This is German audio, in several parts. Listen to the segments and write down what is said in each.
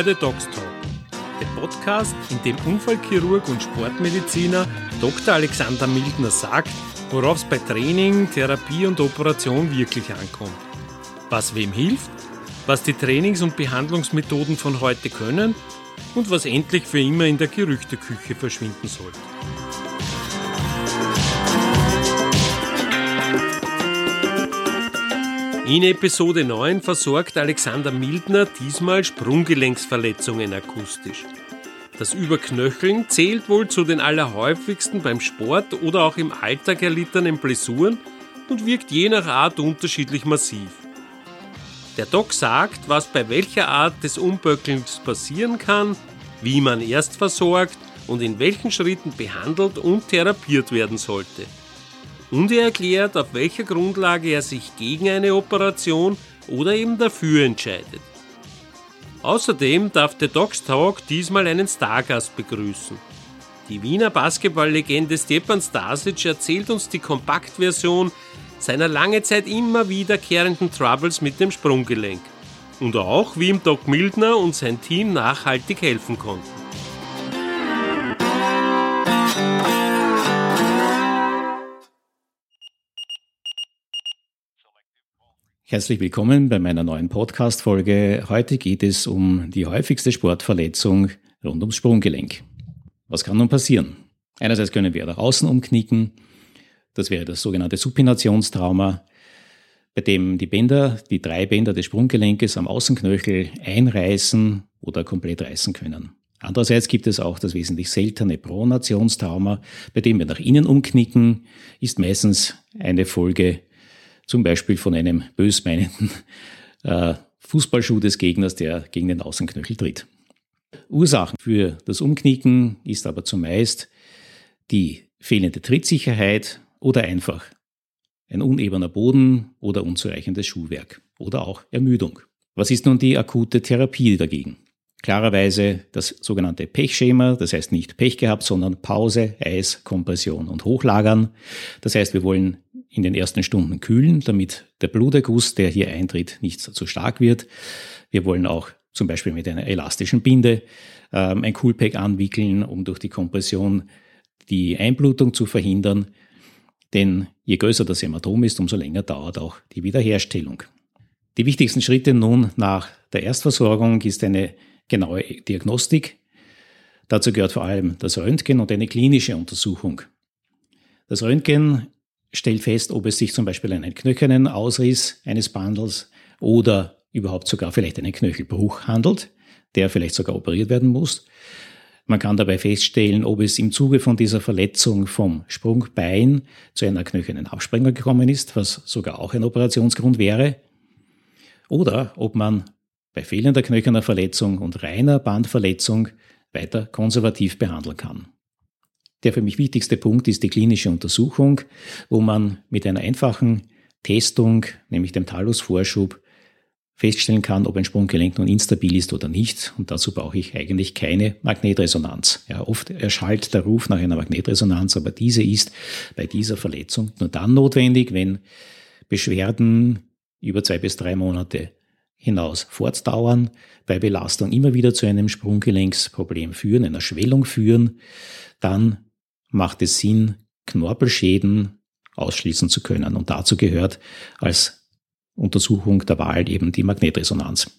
bei The Docs Talk, dem Podcast, in dem Unfallchirurg und Sportmediziner Dr. Alexander Mildner sagt, worauf es bei Training, Therapie und Operation wirklich ankommt. Was wem hilft, was die Trainings- und Behandlungsmethoden von heute können und was endlich für immer in der Gerüchteküche verschwinden sollte. In Episode 9 versorgt Alexander Mildner diesmal Sprunggelenksverletzungen akustisch. Das Überknöcheln zählt wohl zu den allerhäufigsten beim Sport oder auch im Alltag erlittenen Blessuren und wirkt je nach Art unterschiedlich massiv. Der Doc sagt, was bei welcher Art des Umböckelns passieren kann, wie man erst versorgt und in welchen Schritten behandelt und therapiert werden sollte. Und er erklärt, auf welcher Grundlage er sich gegen eine Operation oder eben dafür entscheidet. Außerdem darf der Docs Talk diesmal einen Stargast begrüßen. Die Wiener Basketballlegende Stepan Stasic erzählt uns die Kompaktversion seiner lange Zeit immer wiederkehrenden Troubles mit dem Sprunggelenk. Und auch, wie ihm Doc Mildner und sein Team nachhaltig helfen konnten. Herzlich willkommen bei meiner neuen Podcast-Folge. Heute geht es um die häufigste Sportverletzung rund ums Sprunggelenk. Was kann nun passieren? Einerseits können wir nach außen umknicken. Das wäre das sogenannte Supinationstrauma, bei dem die Bänder, die drei Bänder des Sprunggelenkes am Außenknöchel einreißen oder komplett reißen können. Andererseits gibt es auch das wesentlich seltene Pronationstrauma, bei dem wir nach innen umknicken, ist meistens eine Folge zum Beispiel von einem bösmeinenden äh, Fußballschuh des Gegners, der gegen den Außenknöchel tritt. Ursachen für das Umknicken ist aber zumeist die fehlende Trittsicherheit oder einfach ein unebener Boden oder unzureichendes Schuhwerk oder auch Ermüdung. Was ist nun die akute Therapie dagegen? Klarerweise das sogenannte Pechschema, das heißt nicht Pech gehabt, sondern Pause, Eis, Kompression und Hochlagern. Das heißt, wir wollen in den ersten Stunden kühlen, damit der Bluterguss, der hier eintritt, nicht zu stark wird. Wir wollen auch zum Beispiel mit einer elastischen Binde ähm, ein Coolpack anwickeln, um durch die Kompression die Einblutung zu verhindern. Denn je größer das Hämatom ist, umso länger dauert auch die Wiederherstellung. Die wichtigsten Schritte nun nach der Erstversorgung ist eine genaue Diagnostik. Dazu gehört vor allem das Röntgen und eine klinische Untersuchung. Das Röntgen stellt fest, ob es sich zum Beispiel einen knöchernen Ausriss eines Bandels oder überhaupt sogar vielleicht einen Knöchelbruch handelt, der vielleicht sogar operiert werden muss. Man kann dabei feststellen, ob es im Zuge von dieser Verletzung vom Sprungbein zu einer knöchernen Absprengung gekommen ist, was sogar auch ein Operationsgrund wäre. Oder ob man bei fehlender knöcherner Verletzung und reiner Bandverletzung weiter konservativ behandeln kann. Der für mich wichtigste Punkt ist die klinische Untersuchung, wo man mit einer einfachen Testung, nämlich dem Talusvorschub, feststellen kann, ob ein Sprunggelenk nun instabil ist oder nicht. Und dazu brauche ich eigentlich keine Magnetresonanz. Ja, oft erschallt der Ruf nach einer Magnetresonanz, aber diese ist bei dieser Verletzung nur dann notwendig, wenn Beschwerden über zwei bis drei Monate hinaus fortdauern, bei Belastung immer wieder zu einem Sprunggelenksproblem führen, einer Schwellung führen, dann macht es Sinn, Knorpelschäden ausschließen zu können. Und dazu gehört als Untersuchung der Wahl eben die Magnetresonanz.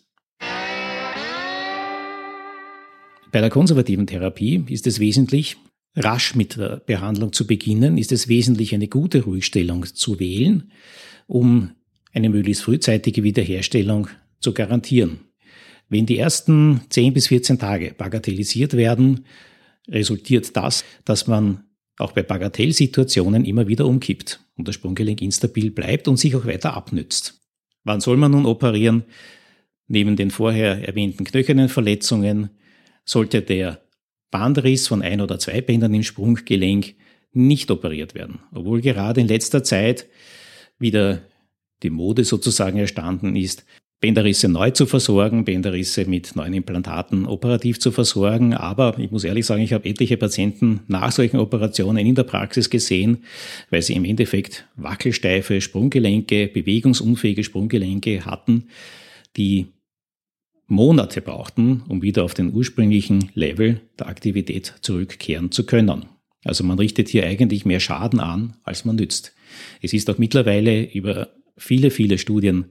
Bei der konservativen Therapie ist es wesentlich, rasch mit der Behandlung zu beginnen, ist es wesentlich, eine gute Ruhigstellung zu wählen, um eine möglichst frühzeitige Wiederherstellung zu garantieren. Wenn die ersten 10 bis 14 Tage bagatellisiert werden, resultiert das, dass man auch bei Bagatellsituationen immer wieder umkippt und das Sprunggelenk instabil bleibt und sich auch weiter abnützt. Wann soll man nun operieren? Neben den vorher erwähnten knöchernen Verletzungen sollte der Bandriss von ein oder zwei Bändern im Sprunggelenk nicht operiert werden, obwohl gerade in letzter Zeit wieder die Mode sozusagen erstanden ist, Bänderrisse neu zu versorgen, Bänderrisse mit neuen Implantaten operativ zu versorgen. Aber ich muss ehrlich sagen, ich habe etliche Patienten nach solchen Operationen in der Praxis gesehen, weil sie im Endeffekt wackelsteife Sprunggelenke, bewegungsunfähige Sprunggelenke hatten, die Monate brauchten, um wieder auf den ursprünglichen Level der Aktivität zurückkehren zu können. Also man richtet hier eigentlich mehr Schaden an, als man nützt. Es ist auch mittlerweile über viele, viele Studien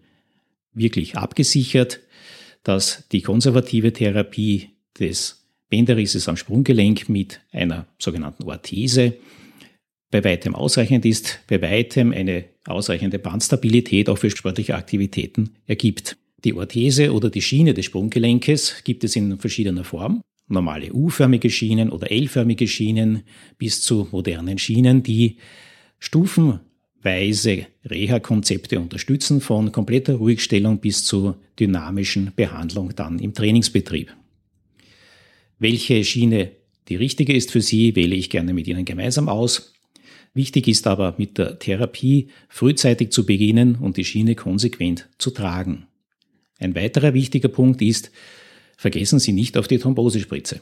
wirklich abgesichert, dass die konservative Therapie des Bänderrisses am Sprunggelenk mit einer sogenannten Orthese bei weitem ausreichend ist, bei weitem eine ausreichende Bandstabilität auch für sportliche Aktivitäten ergibt. Die Orthese oder die Schiene des Sprunggelenkes gibt es in verschiedener Form. Normale U-förmige Schienen oder L-förmige Schienen bis zu modernen Schienen, die stufenweise Reha-Konzepte unterstützen, von kompletter Ruhigstellung bis zu dynamischen Behandlung dann im Trainingsbetrieb. Welche Schiene die richtige ist für Sie, wähle ich gerne mit Ihnen gemeinsam aus. Wichtig ist aber mit der Therapie frühzeitig zu beginnen und die Schiene konsequent zu tragen. Ein weiterer wichtiger Punkt ist, vergessen Sie nicht auf die Thrombosespritze.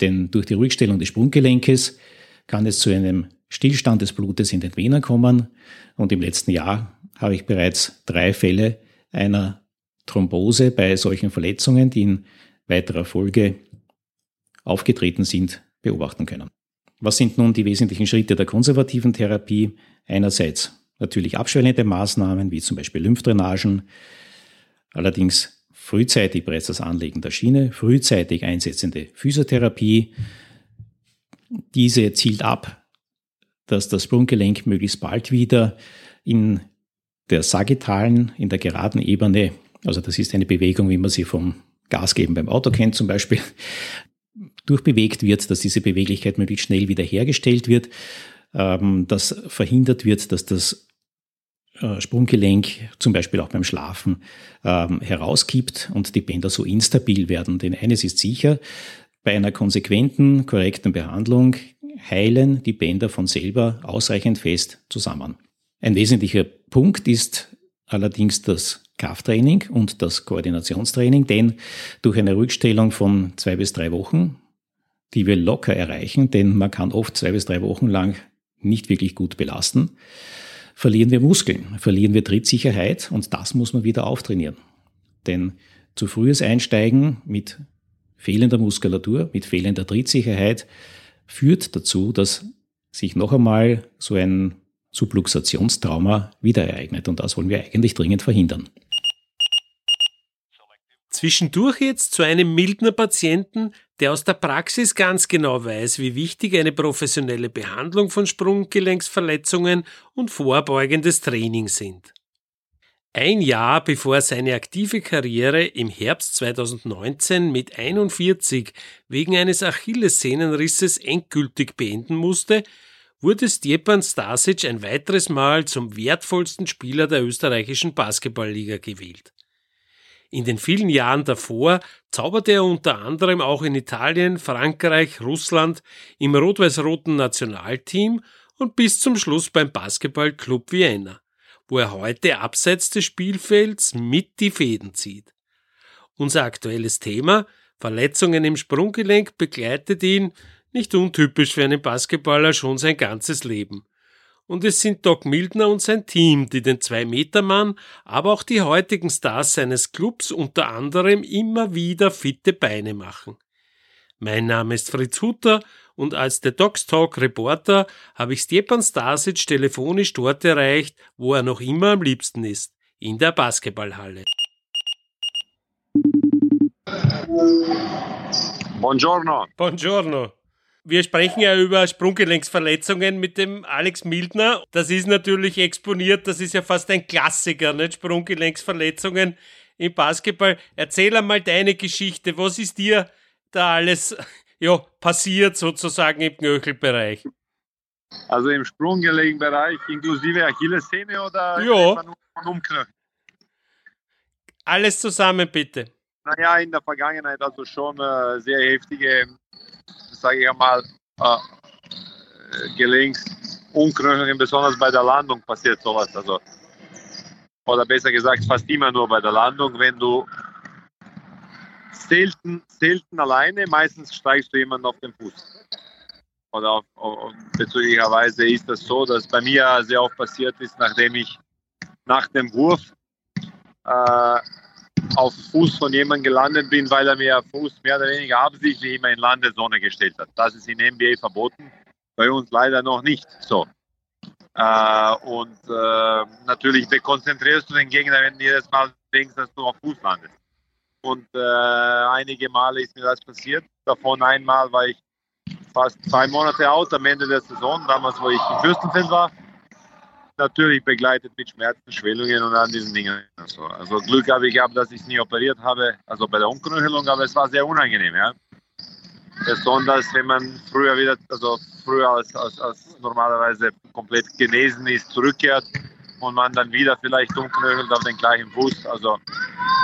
Denn durch die Ruhigstellung des Sprunggelenkes kann es zu einem Stillstand des Blutes in den Venen kommen und im letzten Jahr habe ich bereits drei Fälle einer Thrombose bei solchen Verletzungen, die in weiterer Folge aufgetreten sind, beobachten können. Was sind nun die wesentlichen Schritte der konservativen Therapie? Einerseits natürlich abschwellende Maßnahmen wie zum Beispiel Lymphdrainagen, allerdings frühzeitig bereits das Anlegen der Schiene, frühzeitig einsetzende Physiotherapie. Diese zielt ab, dass das Sprunggelenk möglichst bald wieder in der sagittalen, in der geraden Ebene, also das ist eine Bewegung, wie man sie vom Gas geben beim Auto kennt zum Beispiel, durchbewegt wird, dass diese Beweglichkeit möglichst schnell wiederhergestellt wird, ähm, dass verhindert wird, dass das äh, Sprunggelenk zum Beispiel auch beim Schlafen ähm, herauskippt und die Bänder so instabil werden. Denn eines ist sicher, bei einer konsequenten, korrekten Behandlung heilen die Bänder von selber ausreichend fest zusammen. Ein wesentlicher Punkt ist allerdings das Krafttraining und das Koordinationstraining, denn durch eine Rückstellung von zwei bis drei Wochen, die wir locker erreichen, denn man kann oft zwei bis drei Wochen lang nicht wirklich gut belasten, verlieren wir Muskeln, verlieren wir Trittsicherheit und das muss man wieder auftrainieren. Denn zu frühes Einsteigen mit fehlender Muskulatur, mit fehlender Trittsicherheit führt dazu, dass sich noch einmal so ein Subluxationstrauma wieder ereignet und das wollen wir eigentlich dringend verhindern. Zwischendurch jetzt zu einem Mildner Patienten, der aus der Praxis ganz genau weiß, wie wichtig eine professionelle Behandlung von Sprunggelenksverletzungen und vorbeugendes Training sind. Ein Jahr bevor seine aktive Karriere im Herbst 2019 mit 41 wegen eines Achillessehnenrisses endgültig beenden musste, wurde Stjepan Stasic ein weiteres Mal zum wertvollsten Spieler der österreichischen Basketballliga gewählt. In den vielen Jahren davor zauberte er unter anderem auch in Italien, Frankreich, Russland im rot-weiß-roten Nationalteam und bis zum Schluss beim Basketballclub Vienna, wo er heute abseits des Spielfelds mit die Fäden zieht. Unser aktuelles Thema Verletzungen im Sprunggelenk begleitet ihn, nicht untypisch für einen Basketballer, schon sein ganzes Leben und es sind Doc Mildner und sein Team, die den Zwei-Meter-Mann, aber auch die heutigen Stars seines Clubs unter anderem immer wieder fitte Beine machen. Mein Name ist Fritz Hutter und als der Docs Talk Reporter habe ich Stepan Stasic telefonisch dort erreicht, wo er noch immer am liebsten ist, in der Basketballhalle. Buongiorno. Buongiorno. Wir sprechen ja über Sprunggelenksverletzungen mit dem Alex Mildner. Das ist natürlich exponiert, das ist ja fast ein Klassiker, nicht? Sprunggelenksverletzungen im Basketball. Erzähl einmal deine Geschichte. Was ist dir da alles ja, passiert sozusagen im Knöchelbereich? Also im Sprunggelenkbereich inklusive Achillessehne oder ja. Umknöchel? Alles zusammen bitte. Naja, in der Vergangenheit also schon äh, sehr heftige sage ich einmal, äh, Gelenksunkrümmungen, besonders bei der Landung passiert sowas. Also, oder besser gesagt, fast immer nur bei der Landung, wenn du selten, selten alleine, meistens steigst du jemanden auf den Fuß. Oder auf, auf, bezüglicherweise ist das so, dass bei mir sehr oft passiert ist, nachdem ich nach dem Wurf äh, auf Fuß von jemandem gelandet bin, weil er mir Fuß mehr oder weniger absichtlich immer in Landezone gestellt hat. Das ist in NBA verboten, bei uns leider noch nicht so. Äh, und äh, natürlich konzentrierst du den Gegner, wenn du jedes Mal denkst, dass du auf Fuß landest. Und äh, einige Male ist mir das passiert. Davon einmal war ich fast zwei Monate out am Ende der Saison, damals, wo ich in Fürstenfeld war natürlich begleitet mit Schmerzen, Schwellungen und an diesen Dingen. Also, also Glück habe ich gehabt, dass ich es nie operiert habe, also bei der Umknöchelung, aber es war sehr unangenehm, ja. Besonders wenn man früher wieder, also früher als, als, als normalerweise komplett genesen ist, zurückkehrt und man dann wieder vielleicht umknöchelt auf den gleichen Fuß. Also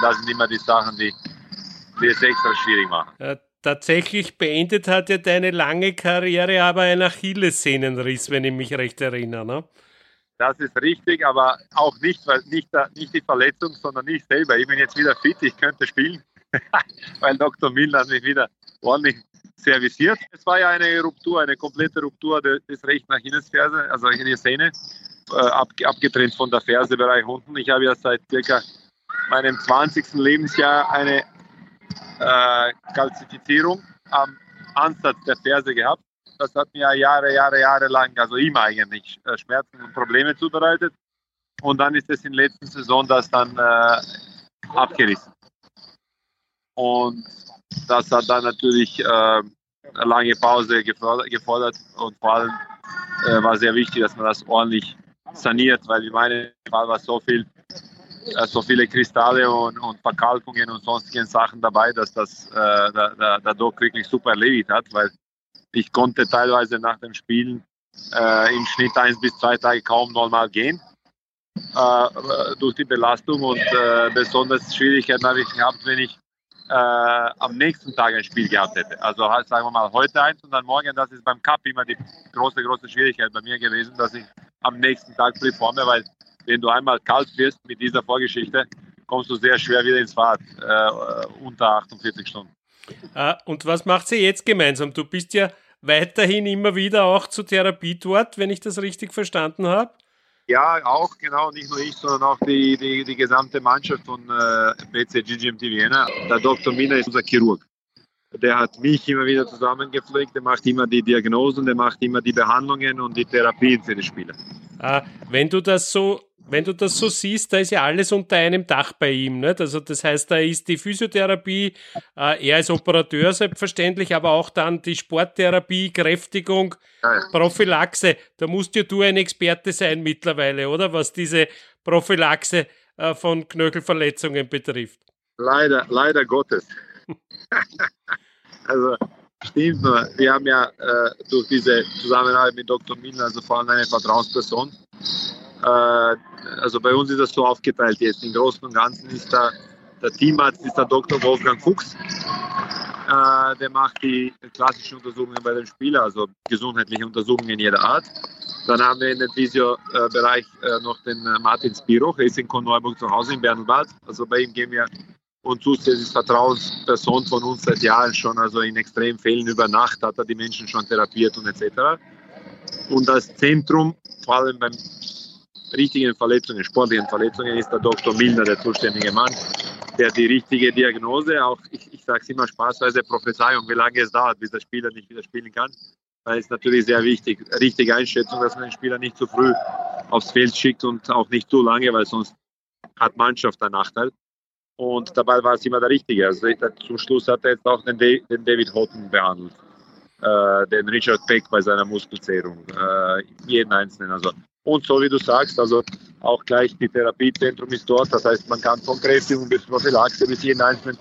das sind immer die Sachen, die, die es extra schwierig machen. Äh, tatsächlich beendet hat ja deine lange Karriere aber ein Achillessehnenriss, wenn ich mich recht erinnere. Ne? Das ist richtig, aber auch nicht, weil nicht, nicht die Verletzung, sondern ich selber. Ich bin jetzt wieder fit, ich könnte spielen, weil Dr. Milner hat mich wieder ordentlich serviciert. Es war ja eine Ruptur, eine komplette Ruptur des rechten Achillesferse, also Achillessehne, äh, ab, abgetrennt von der Fersebereich unten. Ich habe ja seit circa meinem 20. Lebensjahr eine äh, Kalzifizierung am Ansatz der Ferse gehabt das hat mir Jahre, Jahre, Jahre lang, also immer eigentlich, äh, Schmerzen und Probleme zubereitet. Und dann ist es in der letzten Saison das dann äh, abgerissen. Und das hat dann natürlich äh, eine lange Pause gefordert, gefordert und vor allem äh, war sehr wichtig, dass man das ordentlich saniert, weil in meinem Fall war so viel, äh, so viele Kristalle und, und Verkalkungen und sonstigen Sachen dabei, dass das äh, der, der, der Doc wirklich super erledigt hat, weil ich konnte teilweise nach dem Spielen äh, im Schnitt eins bis zwei Tage kaum normal gehen äh, durch die Belastung und äh, besonders Schwierigkeiten habe ich gehabt, wenn ich äh, am nächsten Tag ein Spiel gehabt hätte. Also halt, sagen wir mal heute eins und dann morgen, das ist beim Cup immer die große, große Schwierigkeit bei mir gewesen, dass ich am nächsten Tag performe, weil wenn du einmal kalt wirst mit dieser Vorgeschichte, kommst du sehr schwer wieder ins Fahrt äh, unter 48 Stunden. Ah, und was macht sie jetzt gemeinsam? Du bist ja weiterhin immer wieder auch zur Therapie dort, wenn ich das richtig verstanden habe? Ja, auch genau, nicht nur ich, sondern auch die, die, die gesamte Mannschaft von äh, BC GGMT Vienna. Der Dr. Mina ist unser Chirurg. Der hat mich immer wieder zusammengepflegt, der macht immer die Diagnosen, der macht immer die Behandlungen und die Therapien für die Spieler. Ah, wenn du das so wenn du das so siehst, da ist ja alles unter einem Dach bei ihm. Nicht? Also das heißt, da ist die Physiotherapie, äh, er ist Operateur selbstverständlich, aber auch dann die Sporttherapie, Kräftigung, Prophylaxe. Da musst ja du ein Experte sein mittlerweile, oder? Was diese Prophylaxe äh, von Knöchelverletzungen betrifft. Leider, leider Gottes. also stimmt nur. Wir haben ja äh, durch diese Zusammenarbeit mit Dr. Milner, also vor allem eine Vertrauensperson, äh, also bei uns ist das so aufgeteilt jetzt. Im Großen und Ganzen ist der, der Teamarzt ist der Dr. Wolfgang Fuchs. Äh, der macht die klassischen Untersuchungen bei den Spielern, also gesundheitliche Untersuchungen jeder Art. Dann haben wir in dem Visio-Bereich äh, noch den äh, Martin Spiroch, er ist in Korneuburg zu Hause in Bernwald. Also bei ihm gehen wir und zusätzlich ist Vertrauensperson von uns seit Jahren schon, also in extremen Fällen über Nacht hat er die Menschen schon therapiert und etc. Und das Zentrum, vor allem beim richtigen Verletzungen, sportlichen Verletzungen, ist der Dr. Milner der zuständige Mann, der die richtige Diagnose, auch ich, ich sage es immer spaßweise, Prophezeiung, wie lange es dauert, bis der Spieler nicht wieder spielen kann, weil es natürlich sehr wichtig, richtige Einschätzung, dass man den Spieler nicht zu früh aufs Feld schickt und auch nicht zu lange, weil sonst hat Mannschaft einen Nachteil. Und dabei war es immer der Richtige. Also zum Schluss hat er jetzt auch den, den David Houghton behandelt, äh, den Richard Peck bei seiner Muskelzährung, äh, jeden Einzelnen. Also und so wie du sagst, also auch gleich die Therapiezentrum ist dort. Das heißt, man kann von Kräftigung bis Prophylaxe bis jeden einzelnen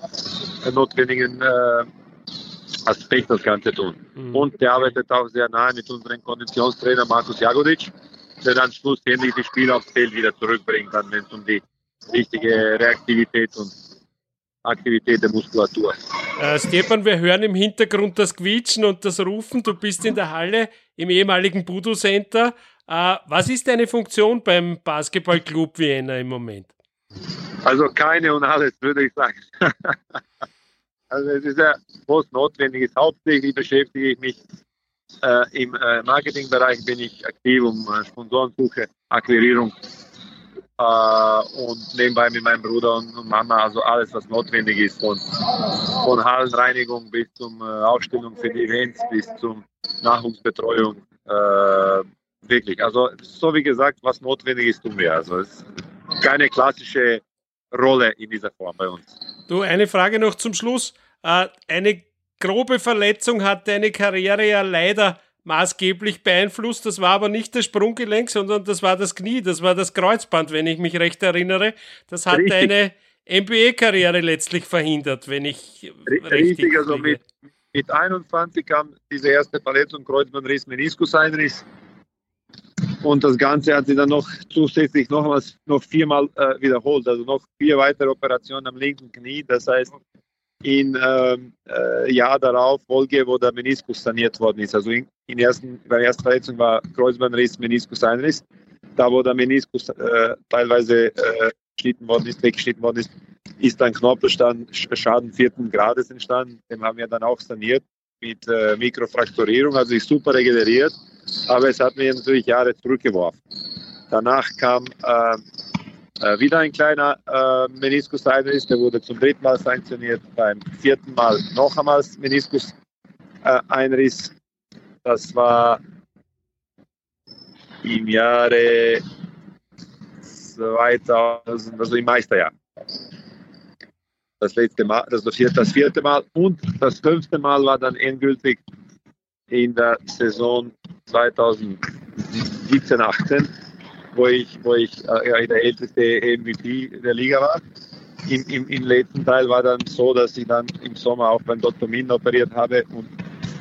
notwendigen äh, Aspekt das Ganze tun. Mhm. Und der arbeitet auch sehr nahe mit unserem Konditionstrainer Markus Jagodic, der dann schlussendlich die Spieler aufs Feld wieder zurückbringen kann, wenn es um die richtige Reaktivität und Aktivität der Muskulatur. Äh, Stefan, wir hören im Hintergrund das Quietschen und das Rufen. Du bist in der Halle im ehemaligen Budo Center. Äh, was ist deine Funktion beim Basketballclub Vienna im Moment? Also keine und alles, würde ich sagen. also es ist ja was notwendig ist. Hauptsächlich beschäftige ich mich äh, im äh, Marketingbereich, bin ich aktiv um äh, Sponsorensuche, Akquirierung. Äh, und nebenbei mit meinem Bruder und, Mama, also alles, was notwendig ist, von, von Hallenreinigung bis zum äh, Ausstellung für die Events, bis zum Nachwuchsbetreuung. Äh, wirklich, also so wie gesagt, was notwendig ist, tun wir. Also es ist keine klassische Rolle in dieser Form bei uns. Du, eine Frage noch zum Schluss. Eine grobe Verletzung hat deine Karriere ja leider maßgeblich beeinflusst. Das war aber nicht das Sprunggelenk, sondern das war das Knie, das war das Kreuzband, wenn ich mich recht erinnere. Das hat richtig. deine NBA-Karriere letztlich verhindert, wenn ich richtig, richtig also mit, mit 21 kam diese erste Verletzung, Kreuzbandriss, Meniskuseinriss. Und das Ganze hat sie dann noch zusätzlich nochmals noch viermal äh, wiederholt, also noch vier weitere Operationen am linken Knie. Das heißt, in ähm, äh, Jahr darauf Folge, wo der Meniskus saniert worden ist. Also in, in ersten, bei der ersten Verletzung war Kreuzbandriss, Meniskus-Einriss. Da, wo der Meniskus äh, teilweise äh, geschnitten worden ist, weggeschnitten worden ist, ist ein Knorpelschaden vierten Grades entstanden. Den haben wir dann auch saniert mit äh, Mikrofrakturierung, also ist super regeneriert, aber es hat mir natürlich Jahre zurückgeworfen. Danach kam äh, äh, wieder ein kleiner äh, Meniskus-Einriss, der wurde zum dritten Mal sanktioniert, beim vierten Mal noch einmal Meniskus-Einriss. das war im Jahre 2000, also im Meisterjahr. Das letzte Mal, das, vierte, das vierte Mal und das fünfte Mal war dann endgültig in der Saison 2017, 18 wo ich, wo ich äh, der älteste MVP der Liga war. Im, im, Im letzten Teil war dann so, dass ich dann im Sommer auch beim Dr. Min operiert habe und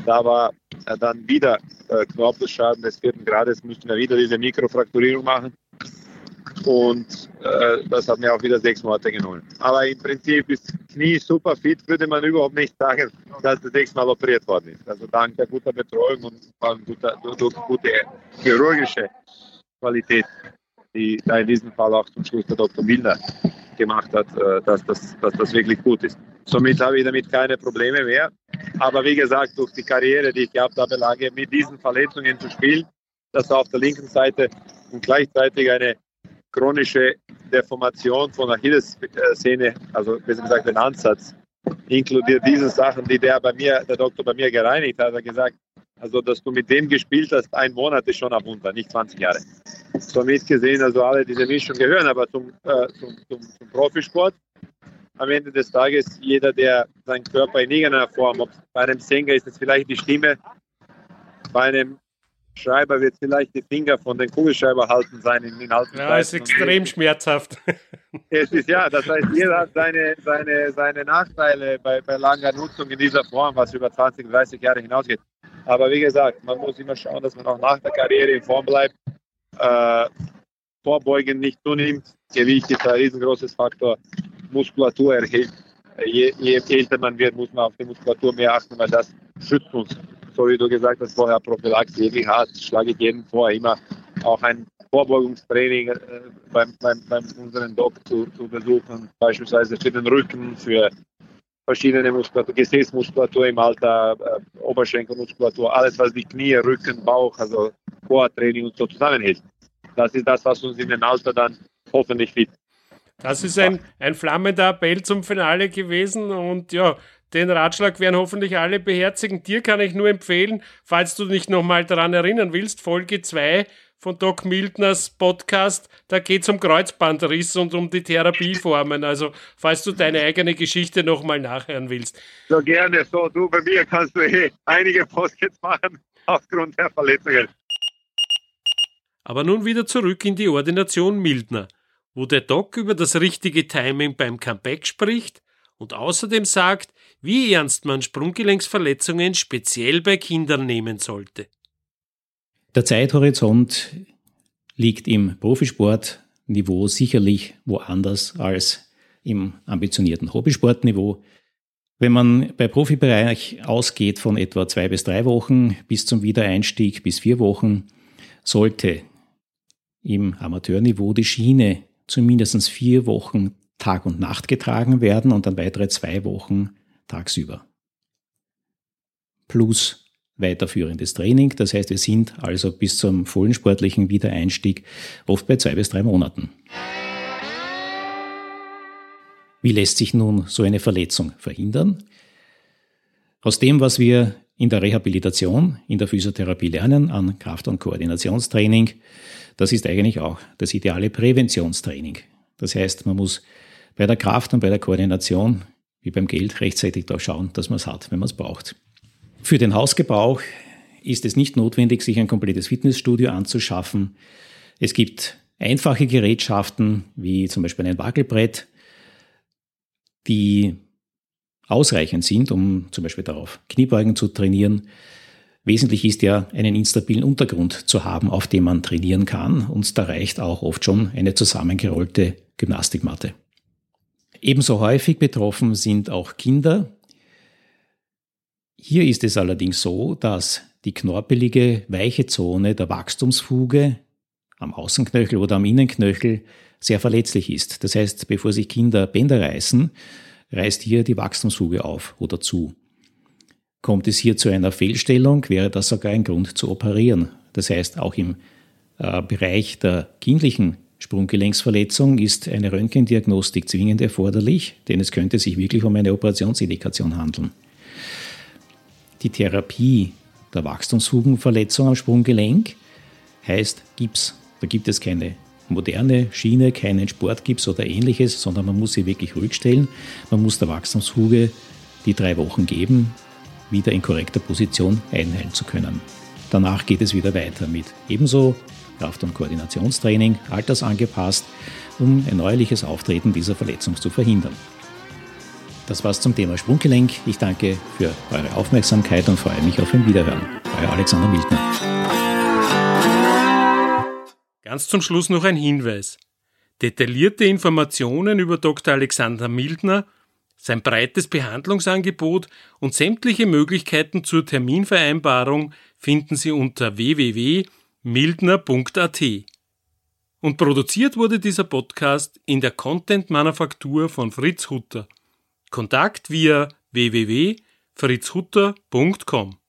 da war äh, dann wieder äh, Knorpelschaden des vierten Grades, mussten wir wieder diese Mikrofrakturierung machen und äh, das hat mir auch wieder sechs Monate genommen. Aber im Prinzip ist Knie super fit, würde man überhaupt nicht sagen, dass es sechsmal operiert worden ist. Also dank der guter Betreuung und vor allem durch gute chirurgische Qualität, die da in diesem Fall auch zum Schluss der Dr. Milner gemacht hat, äh, dass das, dass das wirklich gut ist. Somit habe ich damit keine Probleme mehr. Aber wie gesagt, durch die Karriere, die ich gehabt habe, lage mit diesen Verletzungen zu spielen, dass auf der linken Seite und gleichzeitig eine chronische Deformation von Achillessehne, also besser gesagt den Ansatz, inkludiert diese Sachen, die der bei mir, der Doktor bei mir gereinigt hat, hat gesagt, also, dass du mit dem gespielt hast, ein Monat ist schon ein Wunder, nicht 20 Jahre. Somit gesehen, also alle diese Mischung gehören aber zum, äh, zum, zum, zum, Profisport. Am Ende des Tages, jeder, der seinen Körper in irgendeiner Form, ob bei einem Sänger ist es vielleicht die Stimme, bei einem Schreiber wird vielleicht die Finger von den Kugelschreiber halten sein in den alten Ja, es ist extrem schmerzhaft. Es ist ja, das heißt, jeder hat seine, seine, seine Nachteile bei, bei langer Nutzung in dieser Form, was über 20, 30 Jahre hinausgeht. Aber wie gesagt, man muss immer schauen, dass man auch nach der Karriere in Form bleibt. Äh, Vorbeugen nicht zunimmt. Gewicht ist ein riesengroßes Faktor. Muskulatur erhält. Je, je älter man wird, muss man auf die Muskulatur mehr achten, weil das schützt uns. So wie du gesagt hast, vorher Prophylaxe, wirklich hart, schlage ich jedem vor, immer auch ein Vorbeugungstraining äh, beim, beim, beim unseren Doc zu, zu besuchen, beispielsweise für den Rücken, für verschiedene Muskulatur, Gesäßmuskulatur im Alter, äh, Oberschenkelmuskulatur, alles was die Knie, Rücken, Bauch, also Core-Training und so zusammenhält. Das ist das, was uns in dem Alter dann hoffentlich fit. Das ist ein, ein flammender Appell zum Finale gewesen und ja, den Ratschlag werden hoffentlich alle beherzigen. Dir kann ich nur empfehlen, falls du dich nochmal daran erinnern willst, Folge 2 von Doc Mildners Podcast. Da geht es um Kreuzbandriss und um die Therapieformen. Also, falls du deine eigene Geschichte nochmal nachhören willst. So gerne. So, du, bei mir kannst du eh einige Podcasts machen aufgrund der Verletzungen. Aber nun wieder zurück in die Ordination Mildner, wo der Doc über das richtige Timing beim Comeback spricht und außerdem sagt, wie ernst man Sprunggelenksverletzungen speziell bei Kindern nehmen sollte. Der Zeithorizont liegt im Profisportniveau sicherlich woanders als im ambitionierten Hobbysportniveau. Wenn man bei Profibereich ausgeht von etwa zwei bis drei Wochen bis zum Wiedereinstieg bis vier Wochen, sollte im Amateurniveau die Schiene zumindest vier Wochen Tag und Nacht getragen werden und dann weitere zwei Wochen tagsüber. Plus weiterführendes Training. Das heißt, wir sind also bis zum vollen sportlichen Wiedereinstieg oft bei zwei bis drei Monaten. Wie lässt sich nun so eine Verletzung verhindern? Aus dem, was wir in der Rehabilitation, in der Physiotherapie lernen, an Kraft- und Koordinationstraining, das ist eigentlich auch das ideale Präventionstraining. Das heißt, man muss bei der Kraft und bei der Koordination, wie beim Geld, rechtzeitig da schauen, dass man es hat, wenn man es braucht. Für den Hausgebrauch ist es nicht notwendig, sich ein komplettes Fitnessstudio anzuschaffen. Es gibt einfache Gerätschaften, wie zum Beispiel ein Wackelbrett, die ausreichend sind, um zum Beispiel darauf Kniebeugen zu trainieren. Wesentlich ist ja, einen instabilen Untergrund zu haben, auf dem man trainieren kann. Und da reicht auch oft schon eine zusammengerollte Gymnastikmatte. Ebenso häufig betroffen sind auch Kinder. Hier ist es allerdings so, dass die knorpelige, weiche Zone der Wachstumsfuge am Außenknöchel oder am Innenknöchel sehr verletzlich ist. Das heißt, bevor sich Kinder Bänder reißen, reißt hier die Wachstumsfuge auf oder zu. Kommt es hier zu einer Fehlstellung, wäre das sogar ein Grund zu operieren. Das heißt, auch im äh, Bereich der kindlichen Sprunggelenksverletzung ist eine Röntgendiagnostik zwingend erforderlich, denn es könnte sich wirklich um eine Operationsindikation handeln. Die Therapie der Wachstumsfugenverletzung am Sprunggelenk heißt Gips. Da gibt es keine moderne Schiene, keinen Sportgips oder ähnliches, sondern man muss sie wirklich ruhig stellen. Man muss der Wachstumsfuge die drei Wochen geben, wieder in korrekter Position einheilen zu können. Danach geht es wieder weiter mit ebenso Kraft- und Koordinationstraining, altersangepasst, um ein neuerliches Auftreten dieser Verletzung zu verhindern. Das war's zum Thema Sprunggelenk. Ich danke für eure Aufmerksamkeit und freue mich auf ein Wiederhören. Euer Alexander Mildner. Ganz zum Schluss noch ein Hinweis. Detaillierte Informationen über Dr. Alexander Mildner, sein breites Behandlungsangebot und sämtliche Möglichkeiten zur Terminvereinbarung finden Sie unter www.mildner.at. Und produziert wurde dieser Podcast in der Content-Manufaktur von Fritz Hutter. Kontakt via www.fritzhutter.com